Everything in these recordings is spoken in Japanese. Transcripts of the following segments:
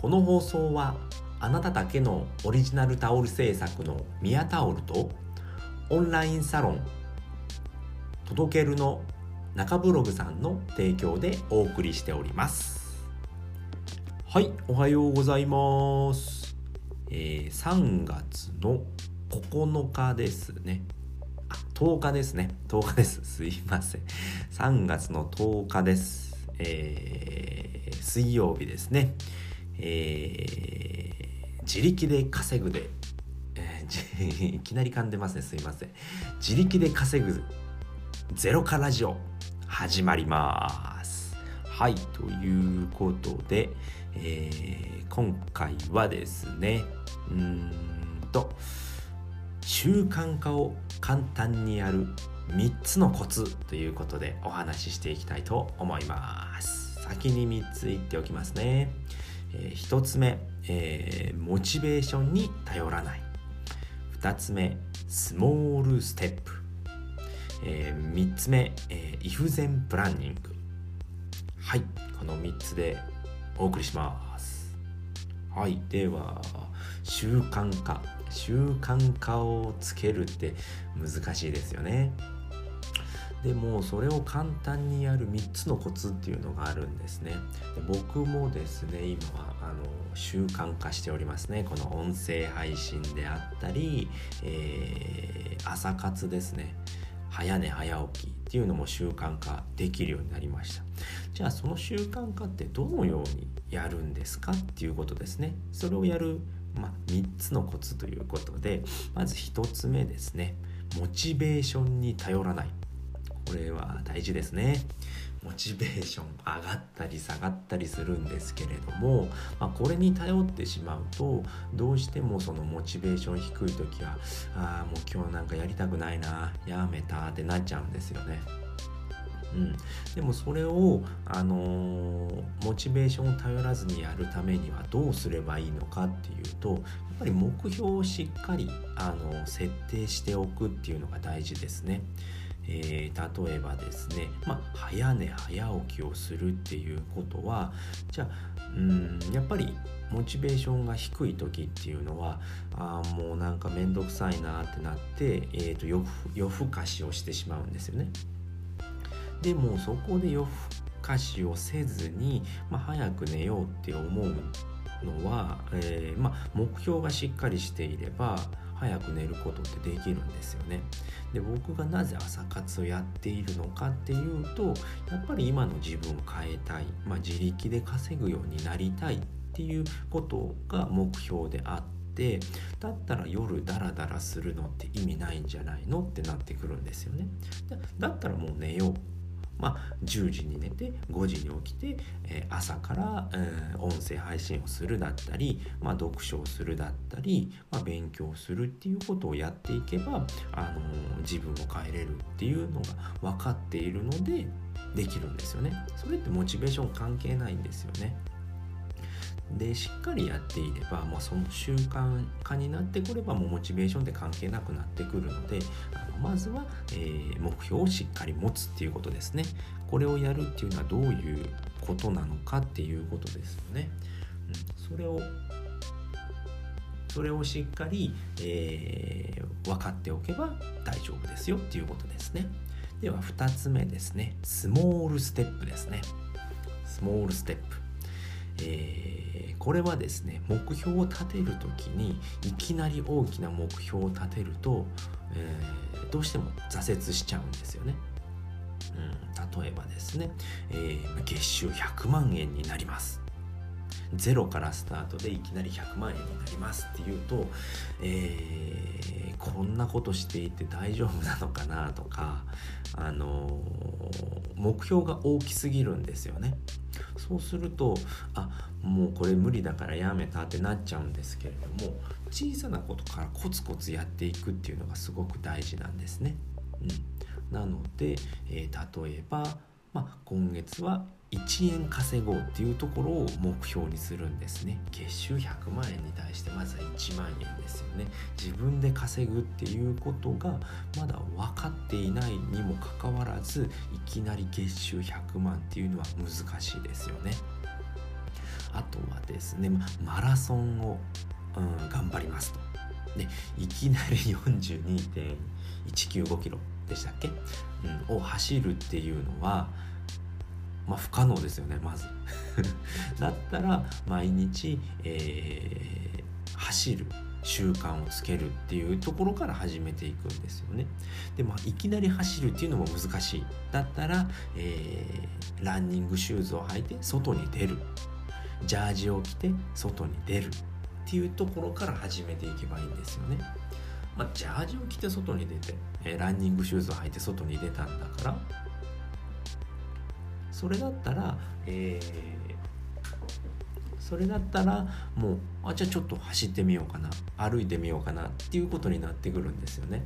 この放送はあなただけのオリジナルタオル制作のミヤタオルとオンラインサロン届けるの中ブログさんの提供でお送りしております。はいおはようございます、えー、3月の9日ですね。あ10日ですね。10日です。すいません。3月の10日です。えー、水曜日ですね。えー、自力で稼ぐで、えー、いきなり噛んでますね。すいません。自力で稼ぐゼロカラジオ。始まります。はいということで、えー、今回はですねうーんと習慣化を簡単にやる3つのコツということでお話ししていきたいと思います。先に3つ言っておきますね、えー、1つ目、えー、モチベーションに頼らない。2つ目スモールステップ、えー、3つ目、えー、イフゼンプランニング。はいこの3つでお送りします。はいでは習慣化。習慣化をつけるって難しいですよね。でもそれを簡単にやる3つのコツっていうのがあるんですね。で僕もですね今はあの習慣化しておりますね。この音声配信であったり、えー、朝活ですね。早寝早起きっていうのも習慣化できるようになりました。じゃあその習慣化ってどのようにやるんですかっていうことですね。それをやるまあ、3つのコツということでまず1つ目ですね。モチベーションに頼らない。これは大事ですね。モチベーション上がったり下がったりするんですけれども、まあ、これに頼ってしまうとどうしてもそのモチベーション低い時はああもう今日なんかやりたくないなやめたってなっちゃうんですよね。うん、でもそれを、あのー、モチベーションを頼らずにやるためにはどうすればいいのかっていうとやっぱり目標をしっかり、あの設定しておくっていうのが大事ですね。えー、例えばですね、まあ、早寝早起きをするっていうことはじゃあうんやっぱりモチベーションが低い時っていうのはあもうなんか面倒くさいなってなって、えーと、と夜夜更かしをしてしまうんですよね。でもそこで夜更かしをせずに、まあ、早く寝ようって思うのは、えー、まあ、目標がしっかりしていれば早く寝ることってできるんですよね。で僕がなぜ朝活をやっているのかっていうとやっぱり今の自分を変えたい、まあ、自力で稼ぐようになりたいっていうことが目標であってだったら夜ダラダラするのって意味ないんじゃないのってなってくるんですよね。だったらもう寝ようまあ、10時に寝て5時に起きて、えー、朝から、えー、音声配信をするだったり、まあ、読書をするだったり、まあ、勉強するっていうことをやっていけば、あのー、自分を変えれるっていうのが分かっているのでできるんですよね。それってモチベーション関係ないんですよね。でしっかりやっていれば、まあ、その習慣化になってくればもうモチベーションって関係なくなってくるのであまずは、えー、目標をしっかり持つっていうことですね。これをやるっていうのはどういうことなのかっていうことですよね、うん、それをそれをしっかり、えー、分かっておけば大丈夫ですよっていうことですね。では2つ目ですね。スモールステップですね。スモールステップ。えー、これはですね目標を立てる時にいきなり大きな目標を立てると、えー、どうしても挫折しちゃうんですよね。うん、例えばですね、えー、月収100万円になります。ゼロからスタートでいきなり100万円になりますっていうと、えー、こんなことしていて大丈夫なのかなとか、あのー、目標が大きすぎるんですよね。そうするとあもうこれ無理だからやめたってなっちゃうんですけれども小さなことからコツコツやっていくっていうのがすごく大事なんですね。うん、なので、えー、例えば、まあ、今月は1円稼ごうっていうところを目標にするんですね。月収100万円に対してまずは1万円ですよね。自分で稼ぐっていうことがまだ分かっていないにもかかわらずいきなり月収100万っていうのは難しいですよね。あとはですねマラソンを、うん、頑張りますと。でいきなり42.195キロでしたっけ、うん、を走るっていうのはまあ不可能ですよねまず だったら毎日、えー、走る習慣をつけるっていうところから始めていくんですよね。でもいきなり走るっていうのも難しい。だったら、えー、ランニングシューズを履いて外に出る。ジャージを着て外に出るっていうところから始めていけばいいんですよね。まあ、ジャージを着て外に出て、えー、ランニングシューズを履いて外に出たんだからそれだったら、えーそれだったらもうあじゃあちょっと走ってみようかな歩いてみようかなっていうことになってくるんですよね。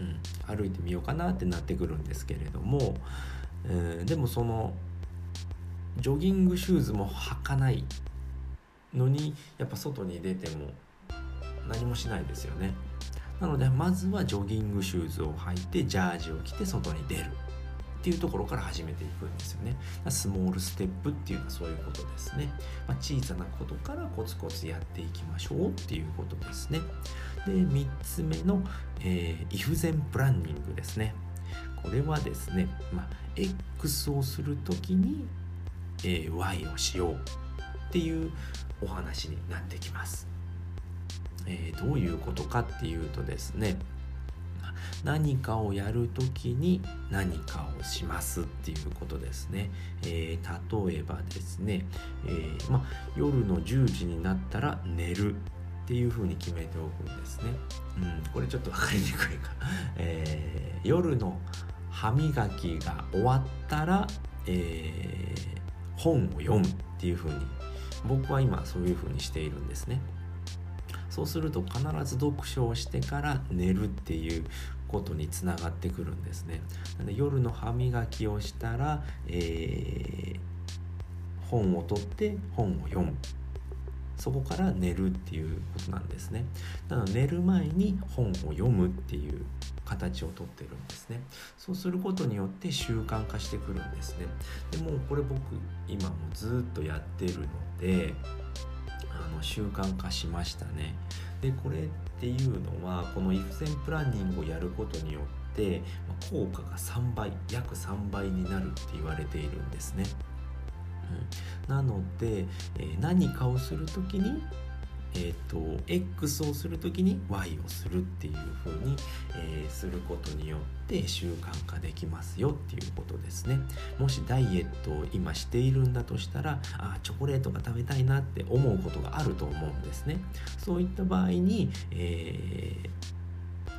うん、歩いてみようかなってなってくるんですけれども、えー、でもそのジョギングシューズも履かないのにやっぱ外に出ても何もしないですよね。なのでまずはジョギングシューズを履いてジャージを着て外に出るっていうところから始めていくんですよね。スモールステップっていうのはそういうことですね。まあ、小さなことからコツコツやっていきましょうっていうことですね。で、3つ目の、えー、イフゼンプランニングですね。これはですね、まあ、X をするときに、えー、Y をしようっていうお話になってきます。えー、どういうことかっていうとですね、何かをやる時に何かをしますっていうことですね、えー、例えばですね、えー、ま、夜の10時になったら寝るっていう風に決めておくんですね、うん、これちょっと分かりにくいか、えー、夜の歯磨きが終わったら、え本を読むっていう風に僕は今そういう風にしているんですね。そうすると必ず読書をしてから寝るっていうことにつながってくるんですね。なので夜の歯磨きをしたら、えー、本を取って本を読むそこから寝るっていうことなんですね。なので寝る前に本を読むっていう形をとってるんですね。そうすることによって習慣化してくるんですね。でもこれ僕今もずっとやってるのであの習慣化しましたね。でこれっていうのはこの if 線プランニングをやることによって効果が3倍約3倍になるって言われているんですね。うん、なので、え、何かをする時にえーと、X をする時に Y をするっていう風に、えー、することによって習慣化できますよっていうことですね。もしダイエットを今しているんだとしたらあチョコレートが食べたいなって思うことがあると思うんですね。そういった場合に、え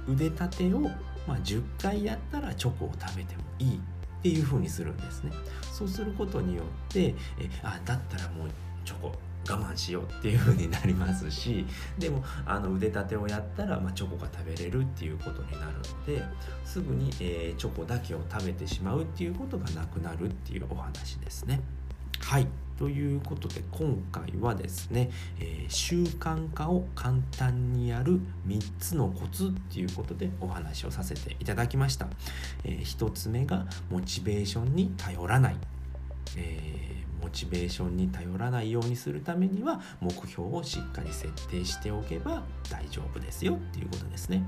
ー、腕立てを、まあ、10回やったらチョコを食べてもいいっていう風にするんですね。そうすることによってえあだったらもうチョコ我慢しようっていう風になりますしでもあの腕立てをやったら、まあ、チョコが食べれるっていうことになるのですぐに、えー、チョコだけを食べてしまうっていうことがなくなるっていうお話ですね。はい。ということで今回はですね、えー、習慣化を簡単にやる3つのコツっていうことでお話をさせていただきました、えー、1つ目がモチベーションに頼らない、えーモチベーションに頼らないようにするためには目標をしっかり設定しておけば大丈夫ですよっていうことですね。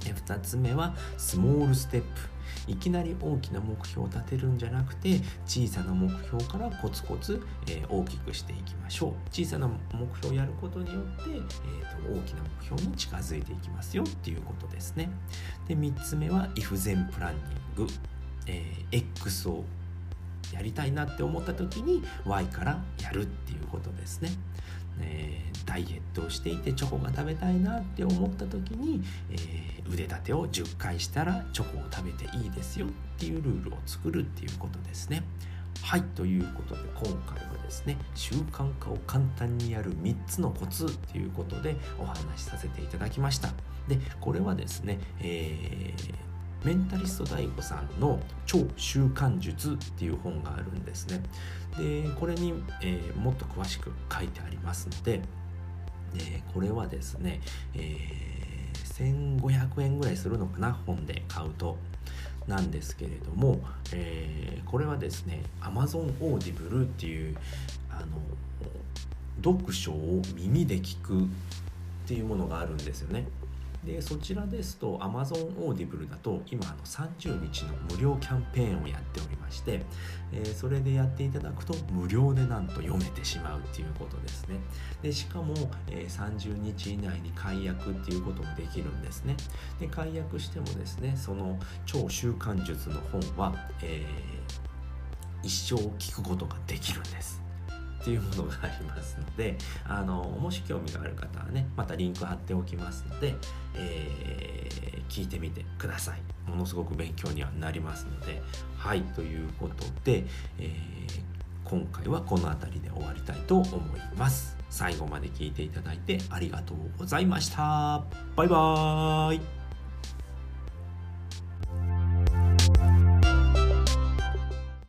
2つ目はスモールステップいきなり大きな目標を立てるんじゃなくて小さな目標からコツコツ、えー、大きくしていきましょう。小さな目標をやることによって、えーと、大きな目標に近づいていきますよっていうことですね。で3つ目は if 全プランニング、えー、X をやりたいなって思った時に Y からやるっていうことですね。えー、ダイエットをしていてチョコが食べたいなって思った時に、えー、腕立てを10回したらチョコを食べていいですよっていうルールを作るっていうことですね。はいということで今回はですね習慣化を簡単にやる3つのコツっていうことでお話しさせていただきました。でこれはですね、えーメンタリスト DAIGO さんの超習慣術っていう本があるんですね。で、これに、えー、もっと詳しく書いてありますので、え、これはですね、えー、1500円ぐらいするのかな、本で買うと。なんですけれども、えー、これはですね Amazon Audible っていうあの読書を耳で聞くっていうものがあるんですよね。でそちらですと Amazon Audible だと今あの30日の無料キャンペーンをやっておりまして、えー、それでやっていただくと無料でなんと読めてしまうっていうことですね。でしかも、えー、30日以内に解約っていうこともできるんですね。で解約してもですねその超習慣術の本は、えー、一生聞くことができるんです。っていうものがありますので あのもし興味がある方はねまたリンク貼っておきますので、えー、聞いてみてください。ものすごく勉強にはなりますので。はいということで、えー、今回はこの辺りで終わりたいと思います。最後まで聞いていただいてありがとうございました。バイバーイ。